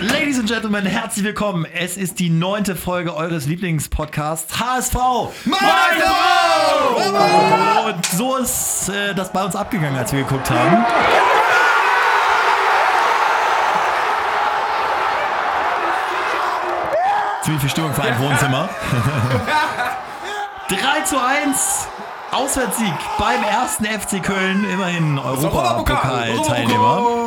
Ladies and Gentlemen, herzlich willkommen. Es ist die neunte Folge eures Lieblingspodcasts HSV. Meister! Und so ist äh, das bei uns abgegangen, als wir geguckt haben. Ziemlich viel Stimmung für ein Wohnzimmer. 3 zu 1. Auswärtssieg beim ersten FC Köln, immerhin Europapokal-Teilnehmer.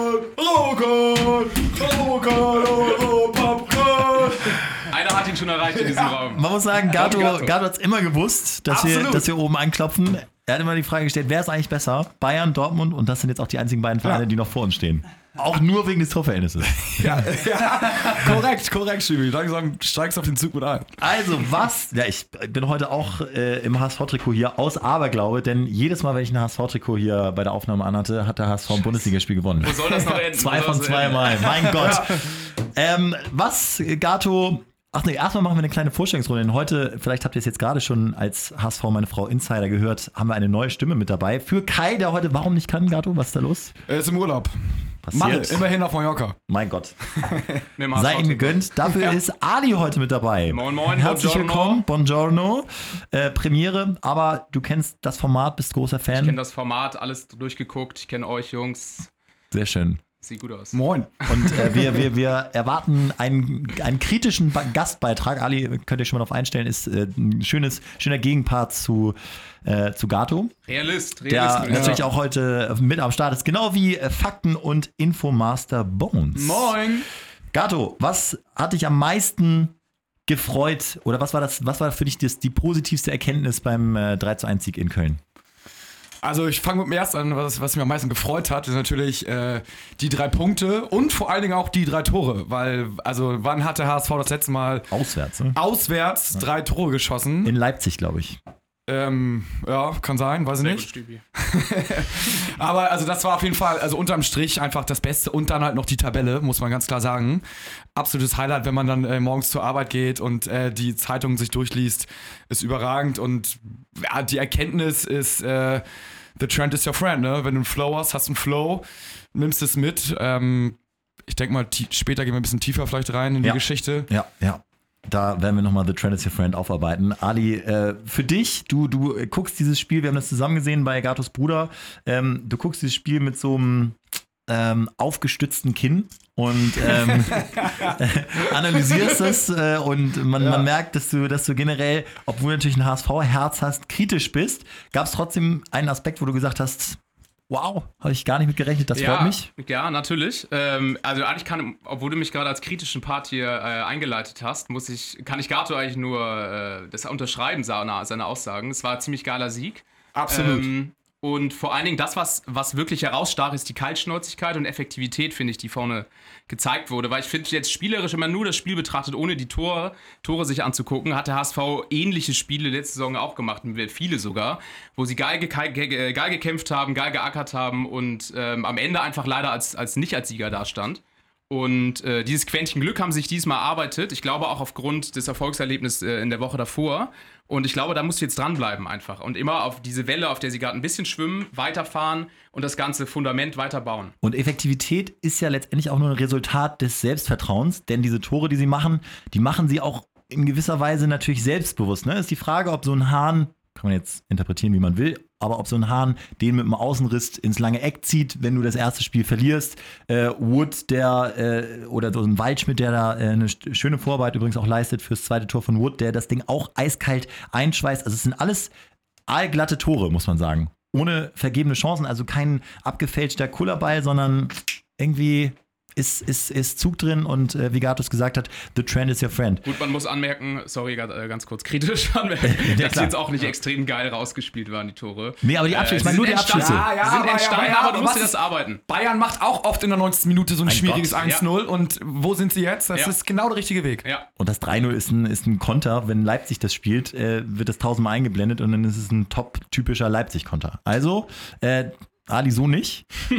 Einer hat ihn schon erreicht in diesem Raum. Man muss sagen, Gato, Gato. Gato hat es immer gewusst, dass wir, dass wir oben anklopfen. Er hat immer die Frage gestellt, wer ist eigentlich besser? Bayern, Dortmund und das sind jetzt auch die einzigen beiden Vereine, Ja. die noch vor uns stehen. Auch nur wegen des Torverhältnisses. Ja, ja, korrekt, korrekt, Stübi. Langsam steigst du auf den Zug mit ein. Also was, ja ich bin heute auch äh, im HSV-Trikot hier aus Aberglaube, denn jedes Mal, wenn ich ein HSV-Trikot hier bei der Aufnahme anhatte, hat der HSV ein Bundesligaspiel gewonnen. Wo soll das noch enden? Zwei von zwei? Mal, mein Gott. Ähm, was, Gato, ach nee, erstmal machen wir eine kleine Vorstellungsrunde. Denn heute, vielleicht habt ihr es jetzt gerade schon als HSV meine Frau Insider gehört, haben wir eine neue Stimme mit dabei. Für Kai, der heute warum nicht kann, Gato, was ist da los? Er ist im Urlaub. Passiert. Malle, immerhin auf Mallorca. Mein Gott. Sei ihm gegönnt. Dafür ist Ali heute mit dabei. Moin, moin, Herzlich buongiorno. willkommen. Buongiorno. Äh, Premiere, aber du kennst das Format, bist großer Ich kenne Fan. das Format, alles durchgeguckt. Ich kenne euch, Jungs. Sehr schön. Sieht gut aus. Moin. Und äh, wir, wir, wir erwarten einen, einen kritischen Gastbeitrag. Ali, könnt ihr schon mal darauf einstellen, ist äh, ein schönes, schöner Gegenpart zu, äh, zu Gato, Realist, der Realist. natürlich auch heute mit am Start ist. Genau wie äh, Fakten und Infomaster Bones. Moin. Gato, was hat dich am meisten gefreut oder was war das, was war für dich das, die positivste Erkenntnis beim äh, 3 zu 1 Sieg in Köln? Also ich fange mit dem ersten an, was, was mich am meisten gefreut hat, ist natürlich äh, die drei Punkte und vor allen Dingen auch die drei Tore. Weil, also wann hat der HSV das letzte Mal Auswärts, ne? auswärts drei Tore geschossen? In Leipzig, glaube ich. Ähm, ja, kann sein, weiß ich gut, nicht. Stübi. Aber also das war auf jeden Fall, also unterm Strich einfach das Beste und dann halt noch die Tabelle, muss man ganz klar sagen. Absolutes Highlight, wenn man dann äh, morgens zur Arbeit geht und äh, die Zeitung sich durchliest, ist überragend und ja, die Erkenntnis ist, äh, the trend is your friend, ne? Wenn du einen Flow hast, hast du einen Flow, nimmst es mit. Ähm, ich denke mal, später gehen wir ein bisschen tiefer vielleicht rein in die Ja. Geschichte. Ja, ja. Da werden wir nochmal The Trend is Your Friend aufarbeiten. Ali, äh, für dich, du, du guckst dieses Spiel, wir haben das zusammen gesehen bei Gatos Bruder, ähm, du guckst dieses Spiel mit so einem ähm, aufgestützten Kinn und ähm, analysierst es äh, und man, man merkt, dass du, dass du generell, obwohl du natürlich ein HSV-Herz hast, kritisch bist. Gab es trotzdem einen Aspekt, wo du gesagt hast, wow, habe ich gar nicht mit gerechnet, das ja, freut mich. Ja, natürlich. Ähm, also eigentlich kann, obwohl du mich gerade als kritischen Part hier äh, eingeleitet hast, muss ich, kann ich Gato eigentlich nur äh, das unterschreiben, seine, seine Aussagen. Es war ein ziemlich geiler Sieg. Absolut. Ähm, und vor allen Dingen das, was, was wirklich herausstach, ist die Kaltschnäuzigkeit und Effektivität, finde ich, die vorne gezeigt wurde. Weil ich finde jetzt spielerisch, wenn man nur das Spiel betrachtet, ohne die Tore, Tore sich anzugucken, hat der HSV ähnliche Spiele letzte Saison auch gemacht, viele sogar, wo sie geil, ge- geil gekämpft haben, geil geackert haben und ähm, am Ende einfach leider als, als nicht als Sieger dastand. Und äh, dieses Quäntchen Glück haben sich diesmal erarbeitet. Ich glaube auch aufgrund des Erfolgserlebnisses äh, in der Woche davor. Und ich glaube, da musst du jetzt dranbleiben einfach. Und immer auf diese Welle, auf der sie gerade ein bisschen schwimmen, weiterfahren und das ganze Fundament weiterbauen. Und Effektivität ist ja letztendlich auch nur ein Resultat des Selbstvertrauens, denn diese Tore, die sie machen, die machen sie auch in gewisser Weise natürlich selbstbewusst. Ne? Ist die Frage, ob so ein Hahn, kann man jetzt interpretieren, wie man will, aber ob so ein Hahn den mit dem Außenriss ins lange Eck zieht, wenn du das erste Spiel verlierst. Äh, Wood, der, äh, oder so ein Waldschmidt, der da äh, eine schöne Vorarbeit übrigens auch leistet fürs zweite Tor von Wood, der das Ding auch eiskalt einschweißt. Also es sind alles aalglatte Tore, muss man sagen. Ohne vergebene Chancen, also kein abgefälschter Kullerball, sondern irgendwie ist, ist, ist Zug drin und äh, wie Gatus gesagt hat, the trend is your friend. Gut, man muss anmerken, sorry, ganz, äh, ganz kurz kritisch anmerken, dass die jetzt auch nicht extrem geil rausgespielt waren, die Tore. Nee, aber die Abschlüsse, ich sie meine nur sind die Abschlüsse. entstanden, Ja, ja, sind aber- entstanden, aber- aber, aber du musst dir das ist- arbeiten. Bayern macht auch oft in der 90. Minute so ein Mein schwieriges Gott. 1-0 und wo sind sie jetzt? Das Ja. ist genau der richtige Weg. Ja. Und das 3-0 ist ein, ist ein Konter. Wenn Leipzig das spielt, äh, wird das tausendmal eingeblendet und dann ist es ein top-typischer Leipzig-Konter. Also, äh, Ali so nicht.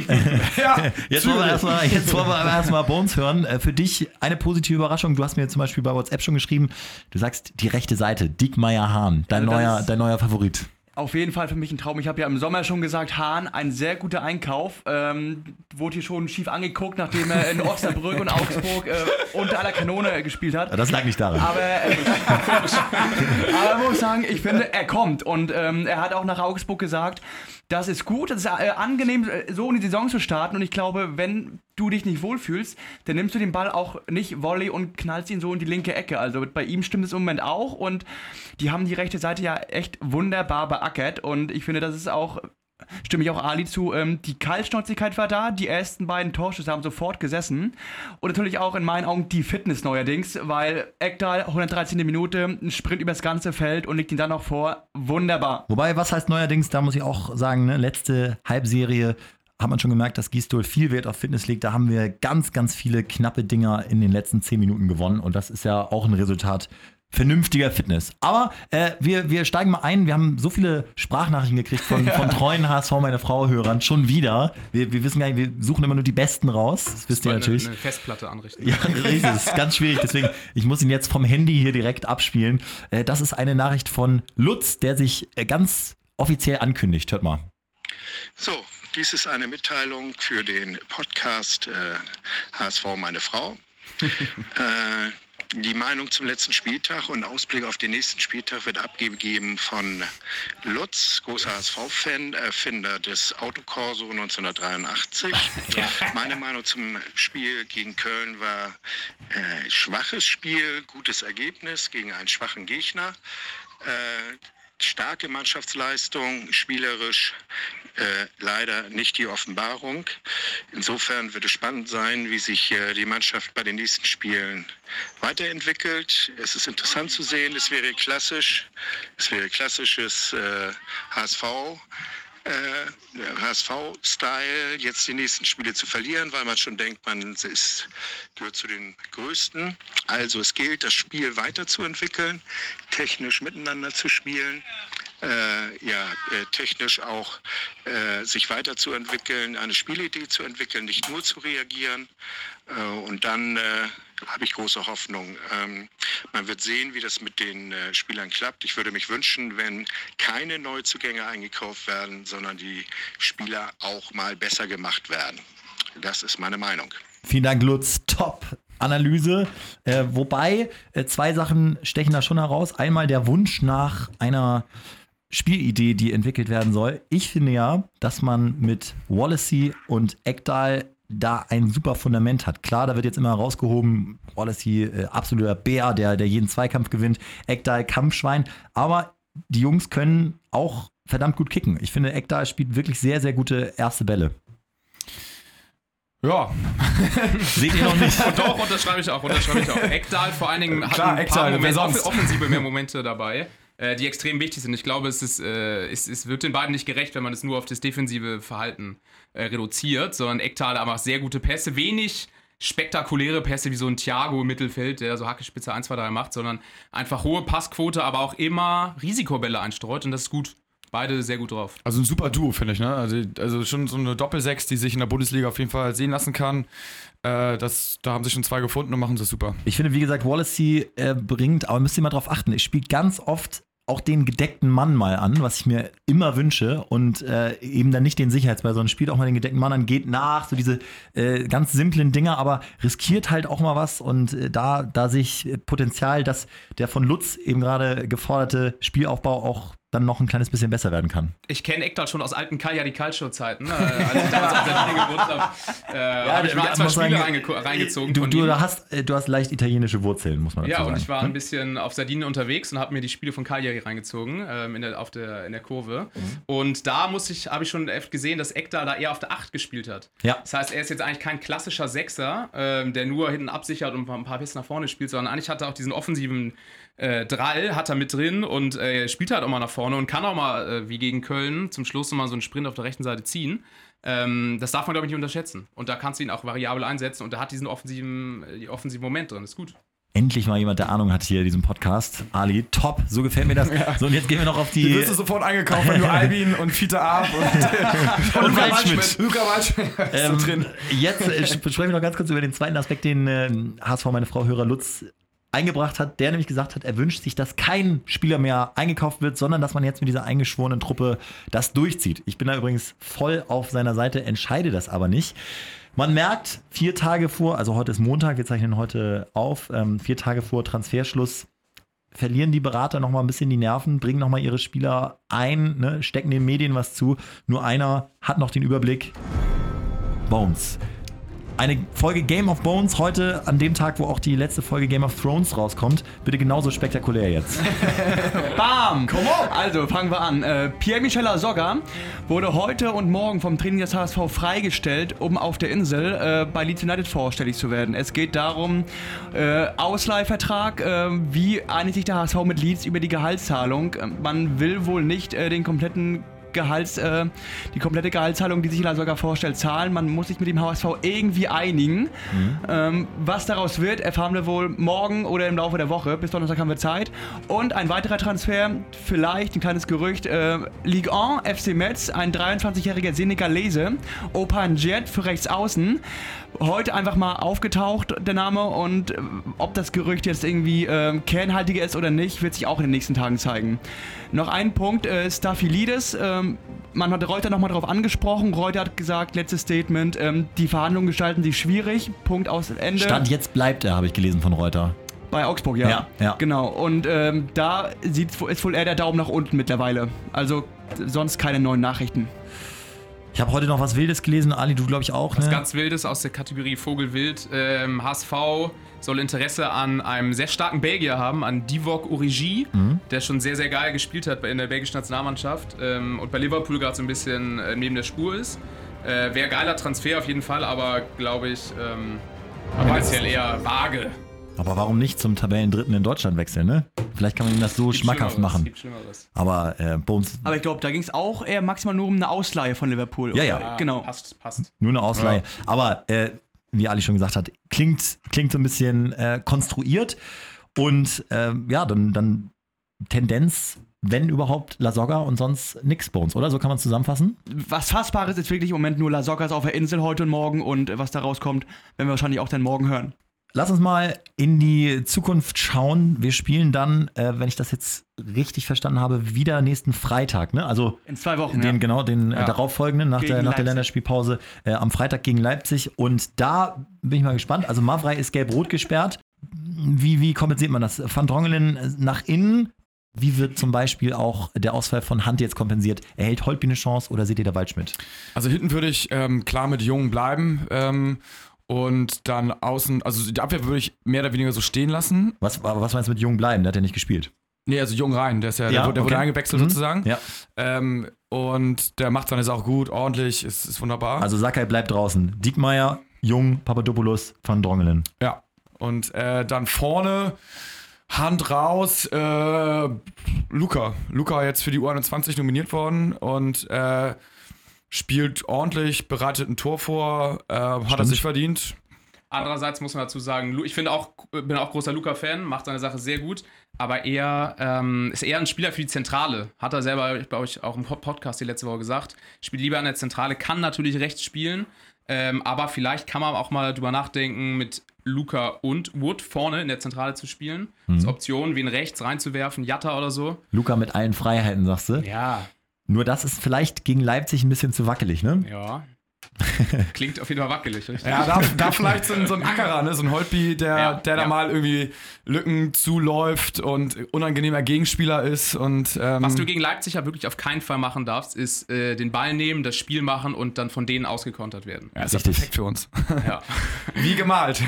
Ja, Jetzt wollen wir erstmal jetzt wollen wir aber erstmal Bones hören. Äh, für dich eine positive Überraschung. Du hast mir zum Beispiel bei WhatsApp schon geschrieben, du sagst die rechte Seite, Diekmeyer Hahn, dein, Also neuer, dein neuer Favorit. Auf jeden Fall für mich ein Traum. Ich habe ja im Sommer schon gesagt, Hahn, ein sehr guter Einkauf. Ähm, wurde hier schon schief angeguckt, nachdem er in Osnabrück und Augsburg äh, unter aller Kanone gespielt hat. Das lag nicht daran. Aber, äh, aber muss sagen, ich finde, er kommt. Und ähm, er hat auch nach Augsburg gesagt, das ist gut, das ist äh, angenehm, äh, so in die Saison zu starten. Und ich glaube, wenn du dich nicht wohlfühlst, dann nimmst du den Ball auch nicht Volley und knallst ihn so in die linke Ecke. Also bei ihm stimmt es im Moment auch. Und die haben die rechte Seite ja echt wunderbar beackert. Und ich finde, das ist auch stimme ich auch Ali zu. Ähm, die Kaltschnäuzigkeit war da, die ersten beiden Torschüsse haben sofort gesessen. Und natürlich auch in meinen Augen die Fitness neuerdings, weil Ekdal 113. Minute, ein Sprint übers ganze Feld und legt ihn dann noch vor. Wunderbar. Wobei, was heißt neuerdings, da muss ich auch sagen, ne, letzte Halbserie hat man schon gemerkt, dass Gistol viel Wert auf Fitness legt. Da haben wir ganz, ganz viele knappe Dinger in den letzten zehn Minuten gewonnen. Und das ist ja auch ein Resultat vernünftiger Fitness. Aber äh, wir, wir steigen mal ein. Wir haben so viele Sprachnachrichten gekriegt von, von treuen HSV, meine Frau-Hörern. Schon wieder. Wir, wir wissen gar nicht, wir suchen immer nur die Besten raus. Das wisst ihr Eine, natürlich. eine Festplatte anrichten. Ja, richtig. Das ist ganz schwierig. Deswegen, ich muss ihn jetzt vom Handy hier direkt abspielen. Äh, das ist eine Nachricht von Lutz, der sich äh, ganz offiziell ankündigt. Hört mal. So, dies ist eine Mitteilung für den Podcast äh, HSV Meine Frau. äh, die Meinung zum letzten Spieltag und Ausblick auf den nächsten Spieltag wird abgegeben von Lutz, großer HSV-Fan, Erfinder des Autokorso 1983. Meine Meinung zum Spiel gegen Köln war äh, schwaches Spiel, gutes Ergebnis gegen einen schwachen Gegner. Äh, starke Mannschaftsleistung, spielerisch äh, leider nicht die Offenbarung. Insofern wird es spannend sein, wie sich äh, die Mannschaft bei den nächsten Spielen weiterentwickelt. Es ist interessant zu sehen, es wäre klassisch, es wäre klassisches äh, HSV. Äh, HSV-Style, jetzt die nächsten Spiele zu verlieren, weil man schon denkt, man ist, gehört zu den Größten. Also es gilt, das Spiel weiterzuentwickeln, technisch miteinander zu spielen, äh, ja, äh, technisch auch äh, sich weiterzuentwickeln, eine Spielidee zu entwickeln, nicht nur zu reagieren. Äh, und dann äh, habe ich große Hoffnung. Ähm, man wird sehen, wie das mit den äh, Spielern klappt. Ich würde mich wünschen, wenn keine Neuzugänge eingekauft werden, sondern die Spieler auch mal besser gemacht werden. Das ist meine Meinung. Vielen Dank, Lutz. Top. Analyse. Äh, wobei äh, zwei Sachen stechen da schon heraus. Einmal der Wunsch nach einer Spielidee, die entwickelt werden soll. Ich finde ja, dass man mit Wallacey und Ekdal da ein super Fundament hat. Klar, da wird jetzt immer rausgehoben, Wallacey, äh, absoluter Bär, der, der jeden Zweikampf gewinnt, Ekdal, Kampfschwein, aber die Jungs können auch verdammt gut kicken. Ich finde, Ekdal spielt wirklich sehr, sehr gute erste Bälle. Ja, Seht ihr noch nicht? Und doch, unterschreibe ich auch, unterschreibe ich auch. Ekdal vor allen Dingen hat Klar, ein Ekdal, paar wer Momente, offensive mehr Momente dabei, äh, die extrem wichtig sind. Ich glaube, es, ist, äh, es, es wird den beiden nicht gerecht, wenn man es nur auf das defensive Verhalten äh, reduziert, sondern Ekdal einfach sehr gute Pässe, wenig spektakuläre Pässe wie so ein Thiago im Mittelfeld, der so Hackespitze 1, 2, 3 macht, sondern einfach hohe Passquote, aber auch immer Risikobälle einstreut und das ist gut. Beide sehr gut drauf. also ein super Duo, finde ich. Ne? Also, also schon so eine Doppelsechs, die sich in der Bundesliga auf jeden Fall sehen lassen kann. Äh, das, da haben sich schon zwei gefunden und machen das super. Ich finde, wie gesagt, Wallacey äh, bringt, aber müsst ihr mal drauf achten, er spielt ganz oft auch den gedeckten Mann mal an, was ich mir immer wünsche und äh, eben dann nicht den Sicherheitsball, sondern spielt auch mal den gedeckten Mann an, geht nach, so diese äh, ganz simplen Dinger, aber riskiert halt auch mal was und äh, da, da sehe ich Potenzial, dass der von Lutz eben gerade geforderte Spielaufbau auch dann noch ein kleines bisschen besser werden kann. Ich kenne Ekdal schon aus alten Cagliari Calcio-Zeiten, äh, als ich damals auf der Linie gewohnt habe. Äh, habe ich mir ein, zwei Spiele sagen, reinge reingezogen Du, du, hast, äh, du hast leicht italienische Wurzeln, muss man dazu Ja, sagen. und ich war ne? ein bisschen auf Sardinien unterwegs und habe mir die Spiele von Cagliari reingezogen ähm, in, der, auf der, in der Kurve. Mhm. Und da muss ich, habe ich schon oft gesehen, dass Ekdal da eher auf der 8 gespielt hat. Ja. Das heißt, er ist jetzt eigentlich kein klassischer Sechser, ähm, der nur hinten absichert und ein paar Pässe nach vorne spielt, sondern eigentlich hat er auch diesen offensiven äh, Drall, hat er mit drin und äh, spielt halt auch mal nach vorne und kann auch mal, äh, wie gegen Köln, zum Schluss nochmal so einen Sprint auf der rechten Seite ziehen. Ähm, das darf man, glaube ich, nicht unterschätzen. Und da kannst du ihn auch variabel einsetzen und er hat diesen offensiven, äh, offensiven Moment drin. Ist gut. Endlich mal jemand, der Ahnung hat hier in diesem Podcast. Ali, top, so gefällt mir das. So, und jetzt gehen wir noch auf Du die. wirst du sofort eingekauft, wenn du Albin und Fiete Ab und, Und Luca Waldschmidt. Luca Waldschmidt ist Ähm, so drin. Jetzt äh, sprechen wir noch ganz kurz über den zweiten Aspekt, den äh, HSV, meine Frau Hörer Lutz eingebracht hat, der nämlich gesagt hat, er wünscht sich, dass kein Spieler mehr eingekauft wird, sondern dass man jetzt mit dieser eingeschworenen Truppe das durchzieht. Ich bin da übrigens voll auf seiner Seite, entscheide das aber nicht. Man merkt, vier Tage vor, also heute ist Montag, wir zeichnen heute auf, ähm, vier Tage vor Transferschluss verlieren die Berater noch mal ein bisschen die Nerven, bringen noch mal ihre Spieler ein, ne, stecken den Medien was zu. Nur einer hat noch den Überblick. Bones. Eine Folge Game of Bones heute an dem Tag, wo auch die letzte Folge Game of Thrones rauskommt. Bitte genauso spektakulär jetzt. Bam! Also, fangen wir an. Äh, Pierre-Michel Asogga wurde heute und morgen vom Training des HSV freigestellt, um auf der Insel äh, bei Leeds United vorstellig zu werden. Es geht darum, äh, Ausleihvertrag, äh, wie einigt sich der HSV mit Leeds über die Gehaltszahlung. Äh, Man will wohl nicht äh, den kompletten Gehalts, äh, die komplette Gehaltszahlung, die sich sogar vorstellt, zahlen. Man muss sich mit dem HSV irgendwie einigen. Ähm, was daraus wird, erfahren wir wohl morgen oder im Laufe der Woche. Bis Donnerstag haben wir Zeit. Und ein weiterer Transfer, vielleicht ein kleines Gerücht, äh, Ligue 1, FC Metz, ein 23-jähriger Senegalese, Opan Jet für rechts außen. Heute einfach mal aufgetaucht, der Name. Und äh, ob das Gerücht jetzt irgendwie äh, kernhaltiger ist oder nicht, wird sich auch in den nächsten Tagen zeigen. Noch ein Punkt, äh, Staphylidis. Ähm, man hat Reuter nochmal darauf angesprochen. Reuter hat gesagt, letztes Statement, ähm, die Verhandlungen gestalten sich schwierig. Punkt aus Ende. Stand jetzt bleibt er, habe ich gelesen von Reuter. Bei Augsburg, ja. Ja, ja. Genau. Und ähm, da sieht, ist wohl eher der Daumen nach unten mittlerweile. Also sonst keine neuen Nachrichten. Ich habe heute noch was Wildes gelesen, Ali, du glaube ich auch. Was Ne? ganz Wildes aus der Kategorie Vogelwild. Ähm, HSV soll Interesse an einem sehr starken Belgier haben, an Divock Origi, der schon sehr, sehr geil gespielt hat in der belgischen Nationalmannschaft ähm, und bei Liverpool gerade so ein bisschen äh, neben der Spur ist. Äh, Wäre geiler Transfer auf jeden Fall, aber glaube ich ähm, tendenziell eher vage. Aber warum nicht zum Tabellendritten in Deutschland wechseln, ne? Vielleicht kann man ihm das so Gibt schmackhaft machen. Aber äh, Bones, Aber ich glaube, da ging es auch eher maximal nur um eine Ausleihe von Liverpool. Ja, oder? ja. Genau. Passt, passt. nur eine Ausleihe. Aber äh, wie Ali schon gesagt hat, klingt, klingt so ein bisschen äh, konstruiert. Und äh, ja, dann, dann Tendenz, wenn überhaupt, La Soga und sonst nix Bones, oder? So kann man es zusammenfassen? Was Fassbares ist wirklich im Moment nur La Soccas auf der Insel heute und morgen und äh, was da rauskommt, werden wir wahrscheinlich auch dann morgen hören. Lass uns mal in die Zukunft schauen. Wir spielen dann, äh, wenn ich das jetzt richtig verstanden habe, wieder nächsten Freitag. Ne? Also In zwei Wochen. den, ja. genau, den äh, Ja. darauffolgenden, nach, der, nach der. Länderspielpause, äh, am Freitag gegen Leipzig. Und da bin ich mal gespannt. Also Mavrei ist gelb-rot gesperrt. Wie, wie kompensiert man das? Van Drongelen äh, nach innen. Wie wird zum Beispiel auch der Ausfall von Hand jetzt kompensiert? Erhält Holtby eine Chance oder seht ihr da Waldschmidt? Also hinten würde ich ähm, klar mit Jungen bleiben ähm, und dann außen, also die Abwehr würde ich mehr oder weniger so stehen lassen. Was, was meinst du mit Jung bleiben? Der hat ja nicht gespielt. Nee, also Jung rein, der ist ja, Ja, der, wurde- der wurde okay. eingewechselt Mhm. sozusagen. Ja. Ähm, und der macht seine Sache gut, ordentlich, ist, ist wunderbar. Also Sakai bleibt draußen. Diekmeyer, Jung, Papadopoulos, Van Drongelen. Ja. Und äh, dann vorne, Hand raus, äh, Luca. Luca jetzt für die U21 nominiert worden und äh, spielt ordentlich, bereitet ein Tor vor, äh, hat er sich verdient. Andererseits muss man dazu sagen, ich finde auch, bin auch großer Luca-Fan, macht seine Sache sehr gut, aber er ähm, ist eher ein Spieler für die Zentrale. Hat er selber, glaube ich, auch im Pod- Podcast die letzte Woche gesagt. Spielt lieber an der Zentrale, kann natürlich rechts spielen, ähm, aber vielleicht kann man auch mal drüber nachdenken, mit Luca und Wood vorne in der Zentrale zu spielen. Als Option, wen rechts reinzuwerfen, Jatta oder so. Luca mit allen Freiheiten, sagst du? Ja, Nur das ist vielleicht gegen Leipzig ein bisschen zu wackelig, ne? ja. Klingt auf jeden Fall wackelig, richtig? Ja, da, da vielleicht so ein, so ein Ackerer, ne? so ein Holtby, der, Ja, der da ja. mal irgendwie Lücken zuläuft und unangenehmer Gegenspieler ist. Und, ähm, Was du gegen Leipzig ja wirklich auf keinen Fall machen darfst, ist äh, den Ball nehmen, das Spiel machen und dann von denen ausgekontert werden. ja, ist Richtig. perfekt für uns. Ja. Wie gemalt.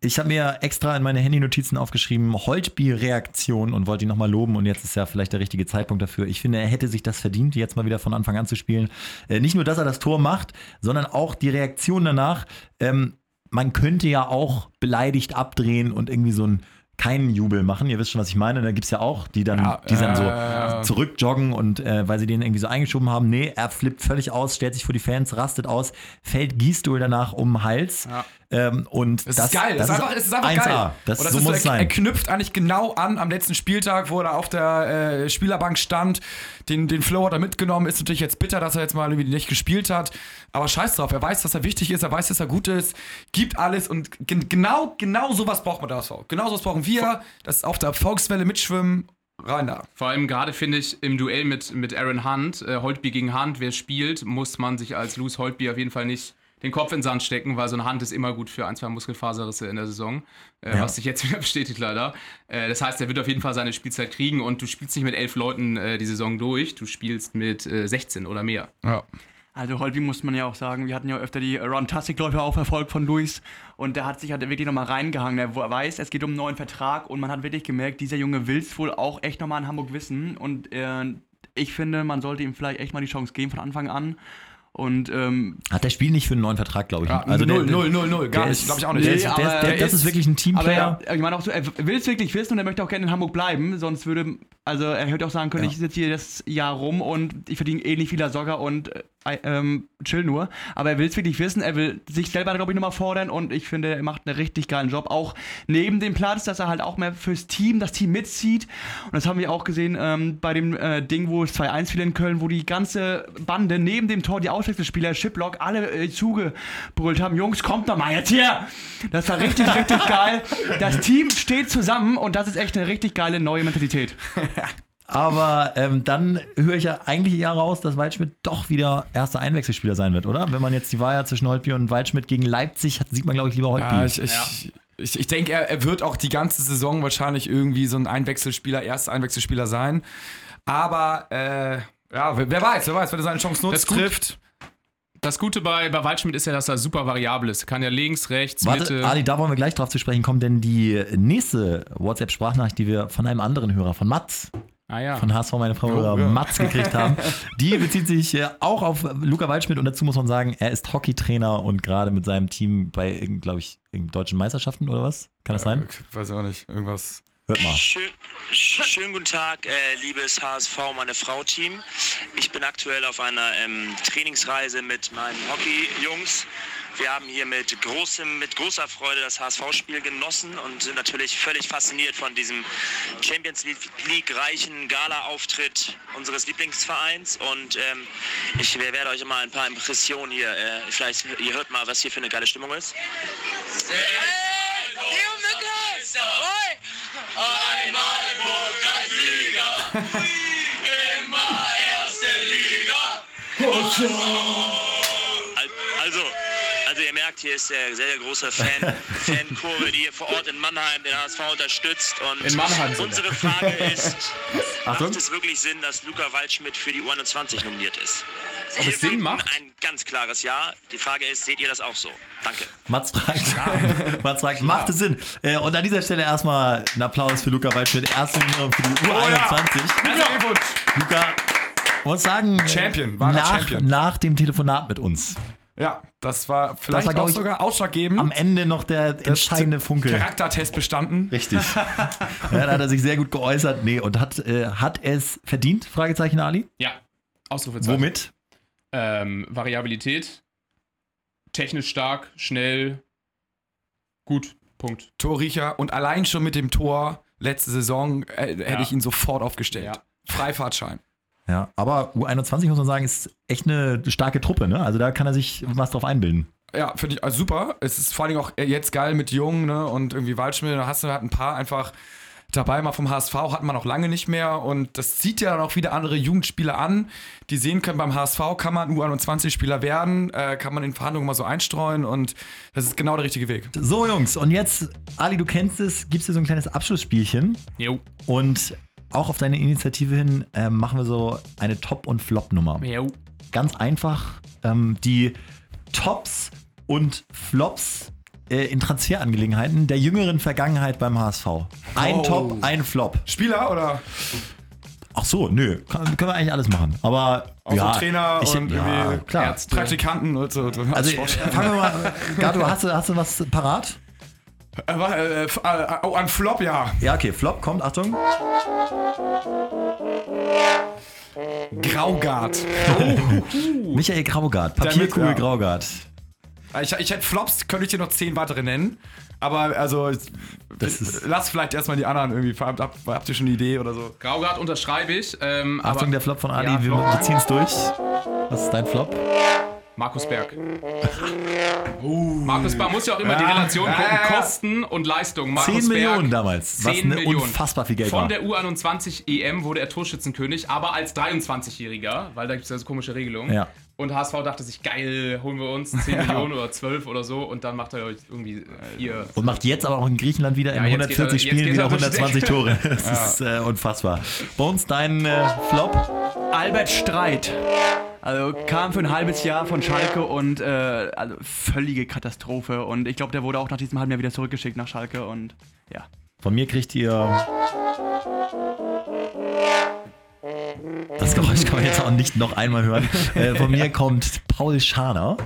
Ich habe mir extra in meine Handy-Notizen aufgeschrieben, Holtby-Reaktion und wollte ihn nochmal loben und jetzt ist ja vielleicht der richtige Zeitpunkt dafür. Ich finde, er hätte sich das verdient, jetzt mal wieder von Anfang an zu spielen. Äh, nicht nur, dass er das Tor macht, sondern auch die Reaktion danach. Ähm, man könnte ja auch beleidigt abdrehen und irgendwie so ein keinen Jubel machen. Ihr wisst schon, was ich meine. Da gibt es ja auch, die dann, Ja, die dann so äh. zurückjoggen und äh, weil sie den irgendwie so eingeschoben haben. Nee, er flippt völlig aus, stellt sich vor die Fans, rastet aus, fällt Gießstuhl danach um den Hals. Ja. Ähm, und Das, das, ist geil. Das, ist einfach, es ist einfach 1A. geil. Das, und das so ist muss er, es sein. er knüpft eigentlich genau an am letzten Spieltag, wo er auf der äh, Spielerbank stand. Den, den Flow hat er mitgenommen. Ist natürlich jetzt bitter, dass er jetzt mal irgendwie nicht gespielt hat. Aber scheiß drauf. Er weiß, dass er wichtig ist. Er weiß, dass er gut ist. Gibt alles. Und gen genau, genau sowas braucht man da. Genau sowas brauchen wir. Das auf der Erfolgswelle mitschwimmen. Rein da. Vor allem gerade finde ich im Duell mit, mit Aaron Hunt, äh, Holtby gegen Hunt, wer spielt, muss man sich als Loose Holtby auf jeden Fall nicht den Kopf in den Sand stecken, weil so ein Hand ist immer gut für ein, zwei Muskelfaserrisse in der Saison, äh, Ja. was sich jetzt wieder bestätigt leider. Äh, das heißt, er wird auf jeden Fall seine Spielzeit kriegen und du spielst nicht mit elf Leuten äh, die Saison durch, du spielst mit äh, 16 oder mehr. Ja. Also Holby muss man ja auch sagen, wir hatten ja öfter die Run-Tastic-Läufe auch verfolgt von Luis und der hat sich halt wirklich nochmal reingehangen. Er weiß, es geht um einen neuen Vertrag und man hat wirklich gemerkt, dieser Junge will es wohl auch echt nochmal in Hamburg wissen und äh, ich finde, man sollte ihm vielleicht echt mal die Chance geben von Anfang an und ähm, Hat der Spiel nicht für einen neuen Vertrag, glaube ich. Ja, also null, der, null, null, null. Gar der nicht. Glaube ich auch nicht. Der Nee, der, ist- der, er das ist ist- wirklich ein Teamplayer. er, ich meine auch so, er will es wirklich wissen und er möchte auch gerne in Hamburg bleiben, sonst würde, also er hätte auch sagen können, Ja. ich sitze hier das Jahr rum und ich verdiene ähnlich viel als Soccer und äh, ähm, chill nur. Aber er will es wirklich wissen, er will sich selber, glaube ich, nochmal fordern und ich finde, er macht einen richtig geilen Job. Auch neben dem Platz, dass er halt auch mehr fürs Team, das Team mitzieht. Und das haben wir auch gesehen ähm, bei dem äh, Ding, wo es 2-1 fiel in Köln, wo die ganze Bande neben dem Tor, die Auswechselspieler, Shiplock, alle äh, zugebrüllt haben, Jungs, kommt doch mal jetzt hier! Das war richtig, richtig geil. Das Team steht zusammen und das ist echt eine richtig geile neue Mentalität. Aber ähm, dann höre ich ja eigentlich eher raus, dass Waldschmidt doch wieder erster Einwechselspieler sein wird, oder? Wenn man jetzt die Wahl hat zwischen Holtby und Waldschmidt gegen Leipzig hat, sieht man, glaube ich, lieber Holtby. Ja, ich, ich, ich, ich denke, er, er wird auch die ganze Saison wahrscheinlich irgendwie so ein Einwechselspieler, erster Einwechselspieler sein. Aber äh, ja, wer, wer weiß, wer weiß, wenn er seine Chance nutzt, trifft. Das Gute bei, bei Waldschmidt ist ja, dass er super variabel ist. Kann ja links, rechts, Warte, Mitte. Ali, da wollen wir gleich drauf zu sprechen kommen, denn die nächste WhatsApp-Sprachnachricht, die wir von einem anderen Hörer, von Mats, ah ja. von HSV, meine Frau, Oh, oder ja. Mats gekriegt haben, die bezieht sich äh, auch auf Luca Waldschmidt und dazu muss man sagen, er ist Hockeytrainer und gerade mit seinem Team bei, glaube ich, deutschen Meisterschaften oder was? Kann das sein? Ich weiß auch nicht, irgendwas. Hört mal. Schön, sch- schönen guten Tag, äh, liebes HSV, meine Frau-Team. Ich bin aktuell auf einer ähm, Trainingsreise mit meinen Hockey-Jungs. Wir haben hier mit, großem, mit großer Freude das HSV-Spiel genossen und sind natürlich völlig fasziniert von diesem Champions League-reichen Gala-Auftritt unseres Lieblingsvereins. Und ähm, ich werde euch mal ein paar Impressionen hier, äh, vielleicht ihr hört mal, was hier für eine geile Stimmung ist. Al- Also, also ihr merkt, hier ist der sehr, sehr große Fan, Fankurve, die hier vor Ort in Mannheim den HSV unterstützt. Und In Mannheim unsere Frage ist, Achtung. macht es wirklich Sinn, dass Luca Waldschmidt für die U21 nominiert ist? Ob es Sinn macht? Ein ganz klares Ja. Die Frage ist, seht ihr das auch so? Danke. Mats fragt, Mats fragt macht es Sinn? Äh, und an dieser Stelle erstmal ein Applaus für Luca Waldschmidt, erste Nominierung für die U21. Luca, muss sagen, Champion, wahrer nach, Champion. nach dem Telefonat mit uns. Ja, das war vielleicht war, glaub auch ich, sogar ausschlaggebend. Am Ende noch der entscheidende Funke. Charaktertest bestanden. Richtig. ja, da hat er sich sehr gut geäußert. Nee, und hat, äh, hat es verdient? Fragezeichen Ali. Ja. Ausrufezeichen. Womit? Ähm, Variabilität. Technisch stark, schnell. Gut. Punkt. Torriecher und allein schon mit dem Tor letzte Saison äh, hätte Ja. ich ihn sofort aufgestellt. Ja. Freifahrtschein. Ja, aber U21 muss man sagen, ist echt eine starke Truppe, ne? Also da kann er sich was drauf einbilden. Ja, finde ich also super. Es ist vor allem auch jetzt geil mit Jung ne, und irgendwie Waldschmidt. Da hast du halt ein paar einfach dabei, mal vom HSV, hatten wir noch lange nicht mehr. Und das zieht ja dann auch wieder andere Jugendspieler an, die sehen können, beim HSV kann man U21-Spieler werden, äh, kann man in Verhandlungen mal so einstreuen und das ist genau der richtige Weg. So, Jungs, und jetzt, Ali, du kennst es, gibst dir so ein kleines Abschlussspielchen. Jo. Und auch auf deine Initiative hin äh, machen wir so eine Top- und Flop-Nummer. Ganz einfach ähm, die Tops und Flops äh, in Transferangelegenheiten der jüngeren Vergangenheit beim HSV. Ein Oh. Top, ein Flop. Spieler oder? Ach so, nö, kann, können wir eigentlich alles machen. Aber Auch ja, so Trainer ich, und ja, klar. Ärzte. Praktikanten und so. Also äh, fangen wir mal, Gato, hast du, hast du was parat? Äh, äh, f- äh, oh, ein Flop, ja. Ja, okay, Flop kommt, Achtung. Graugard. Michael Graugart, Papierkugel ja. Graugart. Ich, ich hätte Flops, könnte ich dir noch zehn weitere nennen. Aber also, lass vielleicht erstmal die anderen irgendwie. Habt, habt, habt ihr schon eine Idee oder so? Graugard unterschreibe ich. Ähm, Achtung, aber der Flop von Ali, Ja, wir, wir ziehen es durch. Was ist dein Flop? Markus Berg. Markus Berg muss ja auch immer die Ja. Relation Ja, gucken. ja, ja. Kosten und Leistung. Markus 10 Millionen Berg, damals, was 10 eine Millionen. unfassbar viel Geld Von war. der U21 EM wurde er Torschützenkönig, aber als 23-Jähriger, weil da gibt es ja so komische Regelungen. Ja. Und HSV dachte sich, geil, holen wir uns 10 Millionen oder 12 oder so und dann macht er irgendwie äh, hier. Und macht jetzt aber auch in Griechenland wieder in Ja, er- 140 jetzt Spielen wieder er durch die 120 Decke. Tore. Das ist äh, unfassbar. Bones, dein äh, Flop? Albert Streit. Also kam für ein halbes Jahr von Schalke und äh, also völlige Katastrophe. Und ich glaube, der wurde auch nach diesem halben Jahr wieder zurückgeschickt nach Schalke und ja. Von mir kriegt ihr. Das Geräusch kann man jetzt auch nicht noch einmal hören. Äh, von mir kommt Paul Scharner.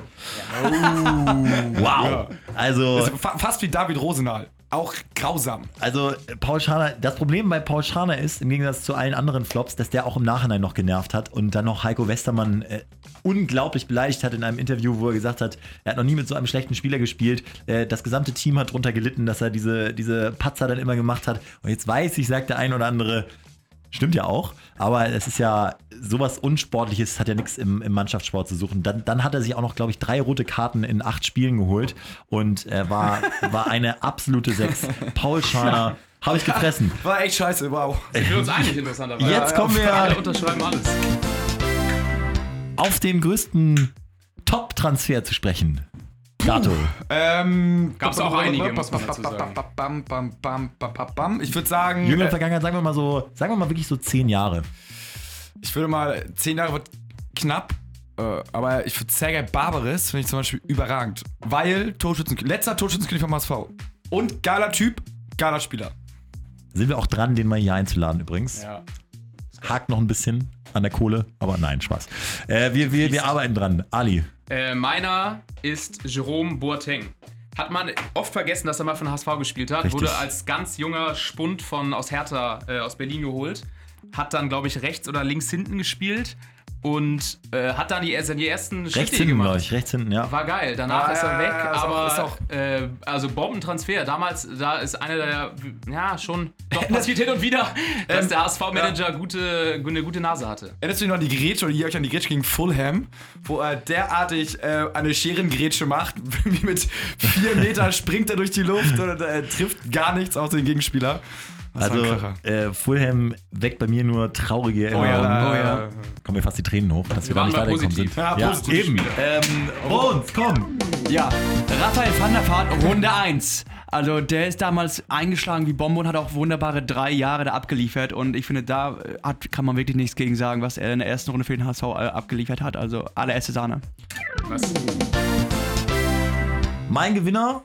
Wow. Also, Ist fa fast wie David Rosendahl. Auch grausam. also Paul Scharner, das Problem bei Paul Scharner ist, im Gegensatz zu allen anderen Flops, dass der auch im Nachhinein noch genervt hat und dann noch Heiko Westermann äh, unglaublich beleidigt hat in einem Interview, wo er gesagt hat, er hat noch nie mit so einem schlechten Spieler gespielt. Äh, das gesamte Team hat drunter gelitten, dass er diese, diese Patzer dann immer gemacht hat. Und jetzt weiß ich, sagt der ein oder andere, Stimmt ja auch, aber es ist ja sowas Unsportliches, hat ja nichts im, im Mannschaftssport zu suchen. Dann, dann hat er sich auch noch, glaube ich, drei rote Karten in acht Spielen geholt und er war, war eine absolute Sechs. Paul Scharner, habe ich gefressen. War echt scheiße, wow. Für uns eigentlich interessanterweise. Jetzt kommen wir Alle unterschreiben alles. auf den größten Top-Transfer zu sprechen. Gato. Ähm, Gab's auch einige, muss man dazu sagen. Ich würde sagen, Jüngere äh, Vergangenheit, sagen wir mal so, sagen wir mal wirklich so zehn Jahre. ich würde mal, zehn Jahre wird knapp, äh, aber ich würde Sergei Barbaris finde ich zum Beispiel überragend. Weil Torschützenkönig, letzter Torschützenkönig vom HSV. Und geiler Typ, geiler Spieler. Sind wir auch dran, den mal hier einzuladen übrigens. Ja. Hakt noch ein bisschen an der Kohle, aber nein, Spaß. Äh, wir, wir, wir arbeiten dran. Ali. Äh, meiner ist Jerome Boateng. Hat man oft vergessen, dass er mal von HSV gespielt hat. Richtig. Wurde als ganz junger Spund von aus Hertha äh, aus Berlin geholt. Hat dann, glaube ich, rechts oder links hinten gespielt. Und äh, hat dann die, die ersten Rechts Schritte hinten, glaube gemacht. ich. Rechts hinten, ja. War geil. Danach Ah, ist er ja, weg, ja, aber ist auch- äh, also Bombentransfer. Damals, da ist einer der, ja, schon doch passiert hin und wieder, dass Ähm, der HSV-Manager gute, eine gute Nase hatte. Erinnerst du dich noch an die Grätsche oder hier euch an die Grätsche gegen Fulham, wo er derartig äh, eine Scherengrätsche macht, wie mit vier Meter springt er durch die Luft und er trifft gar nichts außer den Gegenspieler. Also, äh, Fulham weckt bei mir nur traurige Oh ja, Erinnerungen. oh ja. Kommen mir fast die Tränen hoch, dass wir, da waren nicht mal weitergekommen positiv. sind. Ja, positiv eben. Ähm, Bones, komm. Ja, Raphael van der Vaart, Runde 1. Also der ist damals eingeschlagen wie Bombe und hat auch wunderbare drei Jahre da abgeliefert. Und ich finde, da äh, hat, kann man wirklich nichts gegen sagen, was er in der ersten Runde für den HSV äh, abgeliefert hat. Also allererste Sahne. Was? Mein Gewinner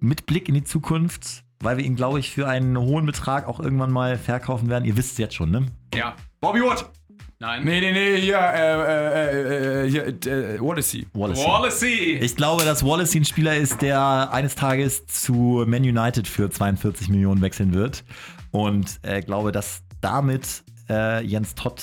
mit Blick in die Zukunft, weil wir ihn, glaube ich, für einen hohen Betrag auch irgendwann mal verkaufen werden. Ihr wisst es jetzt schon, ne? Ja. Bobby Wood! Nein. Nee, nee, nee, hier, äh, äh, äh, hier, äh, Wallacey. Wallacey. Wallacey. Ich glaube, dass Wallacey ein Spieler ist, der eines Tages zu Man United für 42 Millionen wechseln wird. Und äh, glaube, dass damit äh, Jens Todd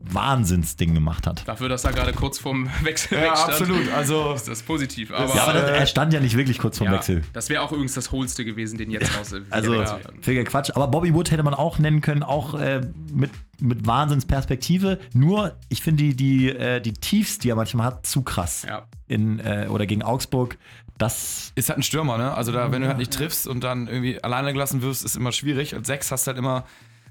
Wahnsinnsding gemacht hat. Dafür, dass er gerade kurz vorm Wechsel Ja, wegstand. absolut. Also, Ist das positiv. Aber, Ja, aber das, er stand ja nicht wirklich kurz vorm ja, Wechsel. das wäre auch übrigens das Hohlste gewesen, den jetzt raus. Also, ja. völliger Quatsch. Aber Bobby Wood hätte man auch nennen können, auch äh, mit, mit Wahnsinnsperspektive. Nur, ich finde die, die, äh, die Tiefs, die er manchmal hat, zu krass. Ja. In, äh, oder gegen Augsburg. Das ist halt ein Stürmer, ne? Also da, wenn du halt nicht triffst und dann irgendwie alleine gelassen wirst, ist immer schwierig. Als Sechs hast du halt immer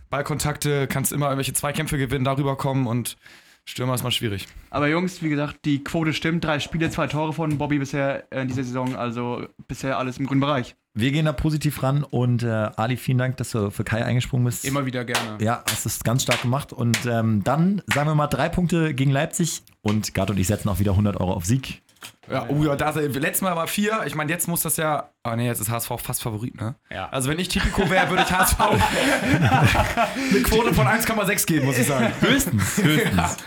Ballkontakte, kannst immer irgendwelche Zweikämpfe gewinnen, darüber kommen und Stürmer ist mal schwierig. Aber Jungs, wie gesagt, die Quote stimmt. Drei Spiele, zwei Tore von Bobby bisher äh, in dieser Saison. Also bisher alles im grünen Bereich. wir gehen da positiv ran. Und äh, Ali, vielen Dank, dass du für Kai eingesprungen bist. Immer wieder gerne. Ja, hast es ganz stark gemacht. Und ähm, dann sagen wir mal drei Punkte gegen Leipzig. Und Gart und ich setzen auch wieder 100 Euro auf Sieg. Ja, oh ja, da, letztes Mal war vier. Ich meine, jetzt muss das ja. Oh nee, jetzt ist HSV fast Favorit, ne? Ja. Also, wenn ich Tipico wäre, würde ich HSV eine Quote von 1,6 geben, muss ich sagen. Höchstens, höchstens.